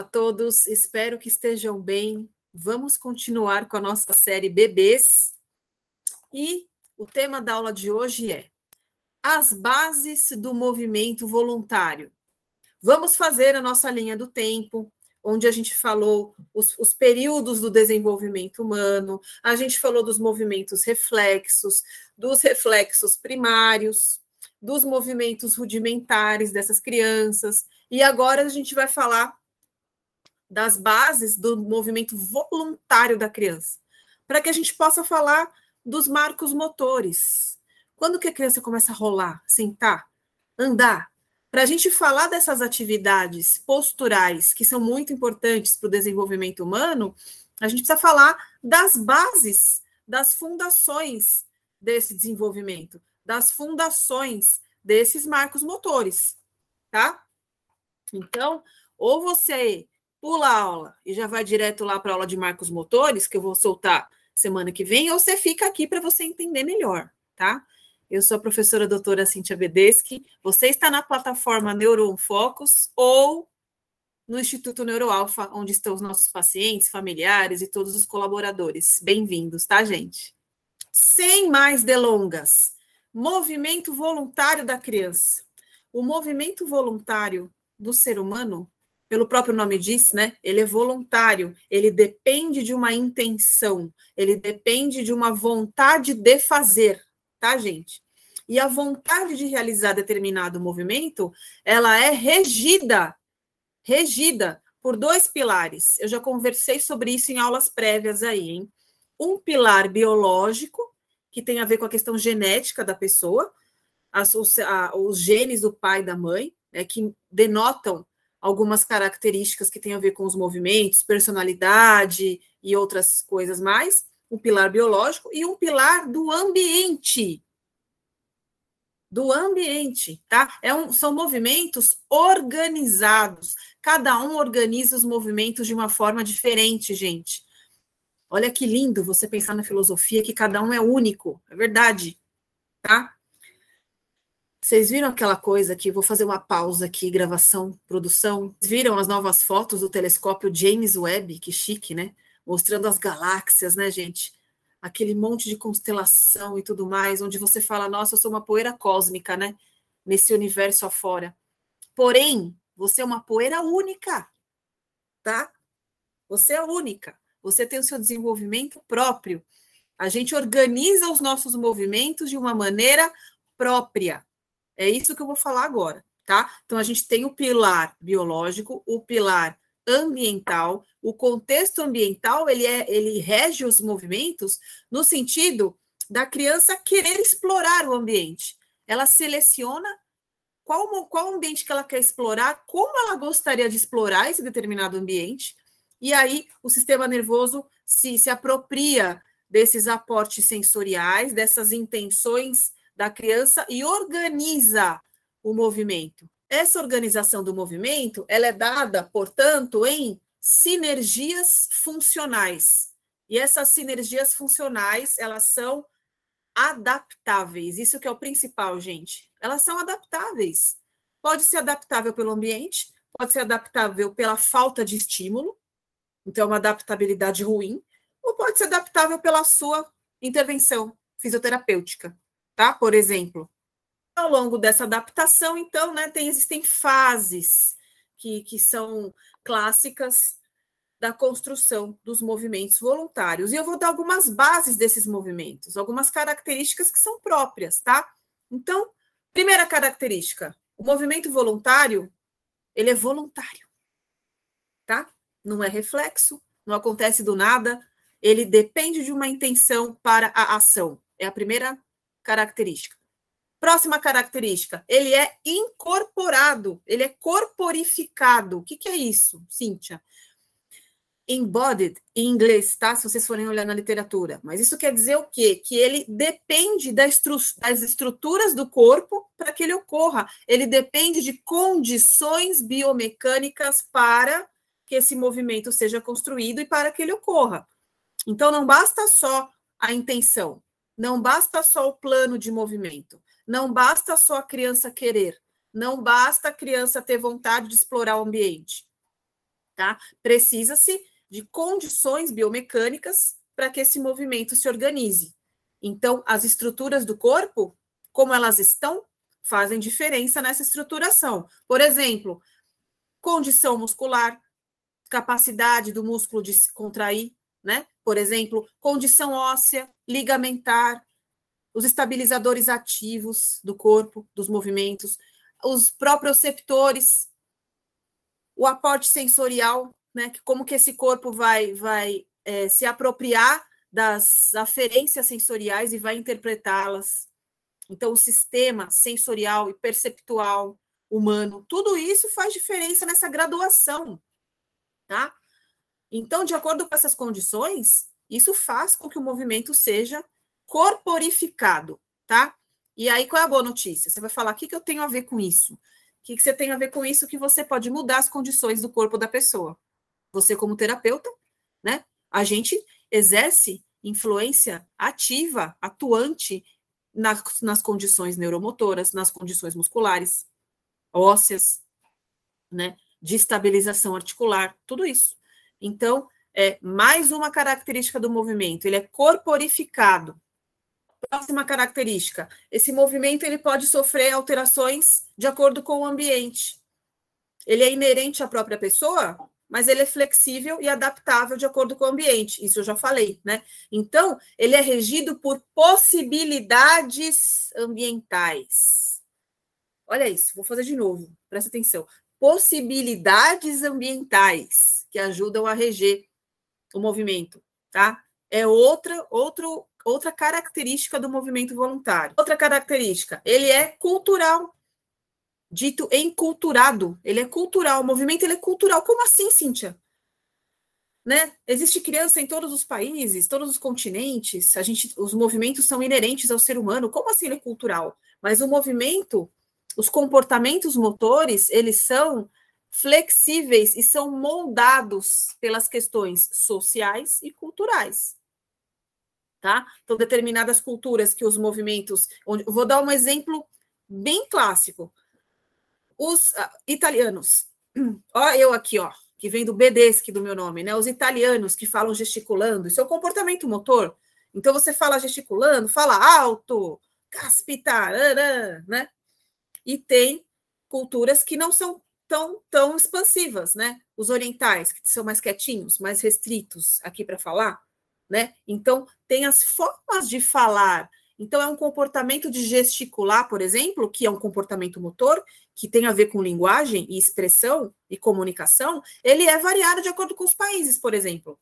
Olá a todos, espero que estejam bem. Vamos continuar com a nossa série Bebês. E o tema da aula de hoje é As bases do movimento voluntário. Vamos fazer a nossa linha do tempo, onde a gente falou os, os períodos do desenvolvimento humano, a gente falou dos movimentos reflexos, dos reflexos primários, dos movimentos rudimentares dessas crianças, e agora a gente vai falar das bases do movimento voluntário da criança, para que a gente possa falar dos marcos motores. Quando que a criança começa a rolar, sentar, andar? Para a gente falar dessas atividades posturais que são muito importantes para o desenvolvimento humano, a gente precisa falar das bases, das fundações desse desenvolvimento, das fundações desses marcos motores, tá? Então, ou você pula a aula e já vai direto lá para a aula de marcos motores, que eu vou soltar semana que vem, ou você fica aqui para você entender melhor, tá? Eu sou a professora doutora Cintia Bedeschi. Você está na plataforma Neuronfocus ou no Instituto Neuroalfa, onde estão os nossos pacientes, familiares e todos os colaboradores. Bem-vindos, tá, gente? Sem mais delongas, movimento voluntário da criança. O movimento voluntário do ser humano pelo próprio nome diz, né? Ele é voluntário, ele depende de uma intenção, ele depende de uma vontade de fazer, tá, gente? E a vontade de realizar determinado movimento, ela é regida, regida por dois pilares. Eu já conversei sobre isso em aulas prévias aí, hein? Um pilar biológico, que tem a ver com a questão genética da pessoa, as, os, a, os genes do pai e da mãe, né, que denotam algumas características que têm a ver com os movimentos, personalidade e outras coisas mais, um pilar biológico e um pilar do ambiente. Do ambiente, tá? É um, são movimentos organizados. Cada um organiza os movimentos de uma forma diferente, gente. Olha que lindo você pensar na filosofia que cada um é único, é verdade, tá? Vocês viram aquela coisa que vou fazer uma pausa aqui, gravação, produção. Viram as novas fotos do telescópio James Webb, que chique, né? Mostrando as galáxias, né, gente? Aquele monte de constelação e tudo mais, onde você fala, nossa, eu sou uma poeira cósmica, né? Nesse universo afora. Porém, você é uma poeira única, tá? Você é única. Você tem o seu desenvolvimento próprio. A gente organiza os nossos movimentos de uma maneira própria. É isso que eu vou falar agora, tá? Então a gente tem o pilar biológico, o pilar ambiental, o contexto ambiental, ele é ele rege os movimentos no sentido da criança querer explorar o ambiente. Ela seleciona qual, qual ambiente que ela quer explorar, como ela gostaria de explorar esse determinado ambiente, e aí o sistema nervoso se, se apropria desses aportes sensoriais, dessas intenções da criança e organiza o movimento. Essa organização do movimento, ela é dada, portanto, em sinergias funcionais. E essas sinergias funcionais, elas são adaptáveis. Isso que é o principal, gente. Elas são adaptáveis. Pode ser adaptável pelo ambiente, pode ser adaptável pela falta de estímulo, então é uma adaptabilidade ruim, ou pode ser adaptável pela sua intervenção fisioterapêutica tá? Por exemplo, ao longo dessa adaptação, então, né, tem, existem fases que, que são clássicas da construção dos movimentos voluntários. E eu vou dar algumas bases desses movimentos, algumas características que são próprias, tá? Então, primeira característica, o movimento voluntário, ele é voluntário, tá? Não é reflexo, não acontece do nada, ele depende de uma intenção para a ação. É a primeira característica. Próxima característica, ele é incorporado, ele é corporificado. O que, que é isso, Cíntia? Embodied, em inglês, tá? Se vocês forem olhar na literatura. Mas isso quer dizer o quê? Que ele depende das estruturas do corpo para que ele ocorra. Ele depende de condições biomecânicas para que esse movimento seja construído e para que ele ocorra. Então, não basta só a intenção, não basta só o plano de movimento, não basta só a criança querer, não basta a criança ter vontade de explorar o ambiente. tá? Precisa-se de condições biomecânicas para que esse movimento se organize. Então, as estruturas do corpo, como elas estão, fazem diferença nessa estruturação. Por exemplo, condição muscular, capacidade do músculo de se contrair, né? Por exemplo, condição óssea, ligamentar, os estabilizadores ativos do corpo, dos movimentos, os proprioceptores, o aporte sensorial, né? Como que esse corpo vai, vai é, se apropriar das aferências sensoriais e vai interpretá-las. Então, o sistema sensorial e perceptual humano, tudo isso faz diferença nessa graduação, tá? Então, de acordo com essas condições, isso faz com que o movimento seja corporificado, tá? E aí, qual é a boa notícia? Você vai falar, o que, que eu tenho a ver com isso? O que, que você tem a ver com isso? Que você pode mudar as condições do corpo da pessoa. Você, como terapeuta, né? A gente exerce influência ativa, atuante nas, nas condições neuromotoras, nas condições musculares, ósseas, né? De estabilização articular, tudo isso. Então, é mais uma característica do movimento, ele é corporificado. Próxima característica, esse movimento ele pode sofrer alterações de acordo com o ambiente. Ele é inerente à própria pessoa, mas ele é flexível e adaptável de acordo com o ambiente. Isso eu já falei, né? Então, ele é regido por possibilidades ambientais. Olha isso, vou fazer de novo, presta atenção. Possibilidades ambientais que ajudam a reger o movimento, tá? É outra, outro, outra característica do movimento voluntário. Outra característica, ele é cultural. Dito enculturado, ele é cultural, o movimento ele é cultural. Como assim, Cíntia? Né? Existe criança em todos os países, todos os continentes, a gente, os movimentos são inerentes ao ser humano. Como assim ele é cultural? Mas o movimento, os comportamentos motores, eles são flexíveis e são moldados pelas questões sociais e culturais. Tá? Então, determinadas culturas que os movimentos. Onde, vou dar um exemplo bem clássico. Os uh, italianos, ó, eu aqui, ó, que vem do Bedeschi do meu nome, né? Os italianos que falam gesticulando, isso é o comportamento motor. Então, você fala gesticulando, fala alto, caspita, né? E tem culturas que não são tão, tão expansivas, né? Os orientais, que são mais quietinhos, mais restritos aqui para falar, né? Então, tem as formas de falar. Então, é um comportamento de gesticular, por exemplo, que é um comportamento motor, que tem a ver com linguagem e expressão e comunicação, ele é variado de acordo com os países, por exemplo.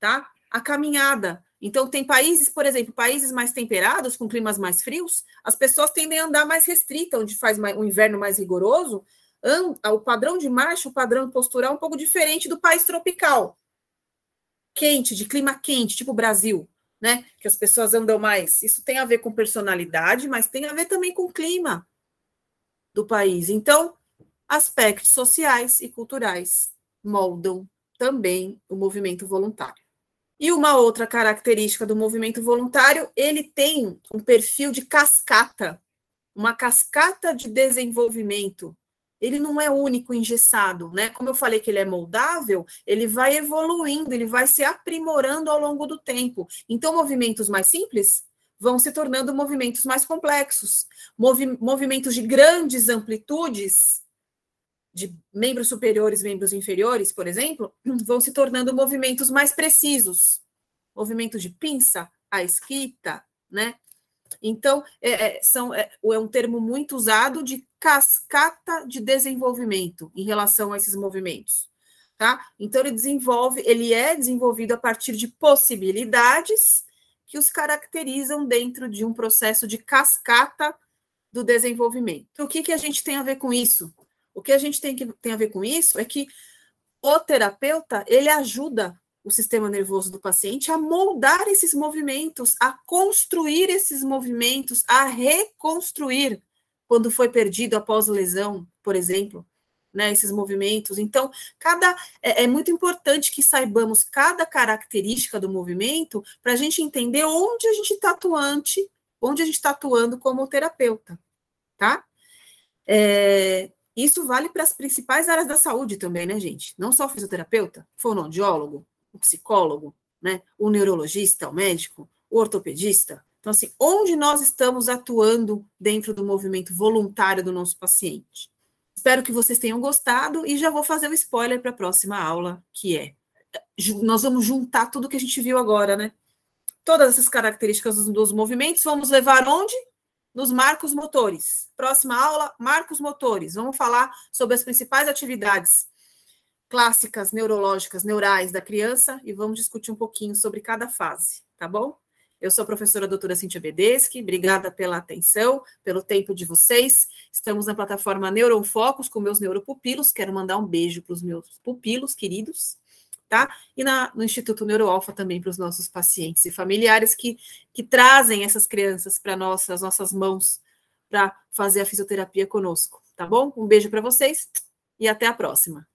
Tá? A caminhada. Então, tem países, por exemplo, países mais temperados, com climas mais frios, as pessoas tendem a andar mais restrita, onde faz um inverno mais rigoroso, o padrão de marcha, o padrão postural é um pouco diferente do país tropical. Quente, de clima quente, tipo Brasil, né? Que as pessoas andam mais. Isso tem a ver com personalidade, mas tem a ver também com o clima do país. Então, aspectos sociais e culturais moldam também o movimento voluntário. E uma outra característica do movimento voluntário, ele tem um perfil de cascata, uma cascata de desenvolvimento ele não é único, engessado, né? Como eu falei que ele é moldável, ele vai evoluindo, ele vai se aprimorando ao longo do tempo. Então, movimentos mais simples vão se tornando movimentos mais complexos. Movi movimentos de grandes amplitudes, de membros superiores, membros inferiores, por exemplo, vão se tornando movimentos mais precisos. Movimento de pinça, a esquita, né? Então, é, é, são, é, é um termo muito usado de cascata de desenvolvimento em relação a esses movimentos. Tá? Então, ele desenvolve, ele é desenvolvido a partir de possibilidades que os caracterizam dentro de um processo de cascata do desenvolvimento. O que, que a gente tem a ver com isso? O que a gente tem, que, tem a ver com isso é que o terapeuta ele ajuda o sistema nervoso do paciente a moldar esses movimentos, a construir esses movimentos, a reconstruir quando foi perdido após lesão, por exemplo, né, esses movimentos. Então, cada é, é muito importante que saibamos cada característica do movimento para a gente entender onde a gente está atuante, onde a gente está atuando como terapeuta, tá? É, Isso vale para as principais áreas da saúde também, né, gente? Não só o fisioterapeuta, fonoaudiólogo, o psicólogo, né, o neurologista, o médico, o ortopedista. Então, assim, onde nós estamos atuando dentro do movimento voluntário do nosso paciente? Espero que vocês tenham gostado e já vou fazer o um spoiler para a próxima aula, que é nós vamos juntar tudo que a gente viu agora, né? Todas essas características dos movimentos, vamos levar onde? Nos marcos motores. Próxima aula, marcos motores. Vamos falar sobre as principais atividades clássicas neurológicas, neurais da criança e vamos discutir um pouquinho sobre cada fase, tá bom? Eu sou a professora doutora Cintia Bedeschi, obrigada pela atenção, pelo tempo de vocês. Estamos na plataforma Neuronfocus com meus neuropupilos. Quero mandar um beijo para os meus pupilos queridos tá? E na, no Instituto Neuroalfa também para os nossos pacientes e familiares que, que trazem essas crianças para nós, as nossas mãos, para fazer a fisioterapia conosco, tá bom? Um beijo para vocês e até a próxima.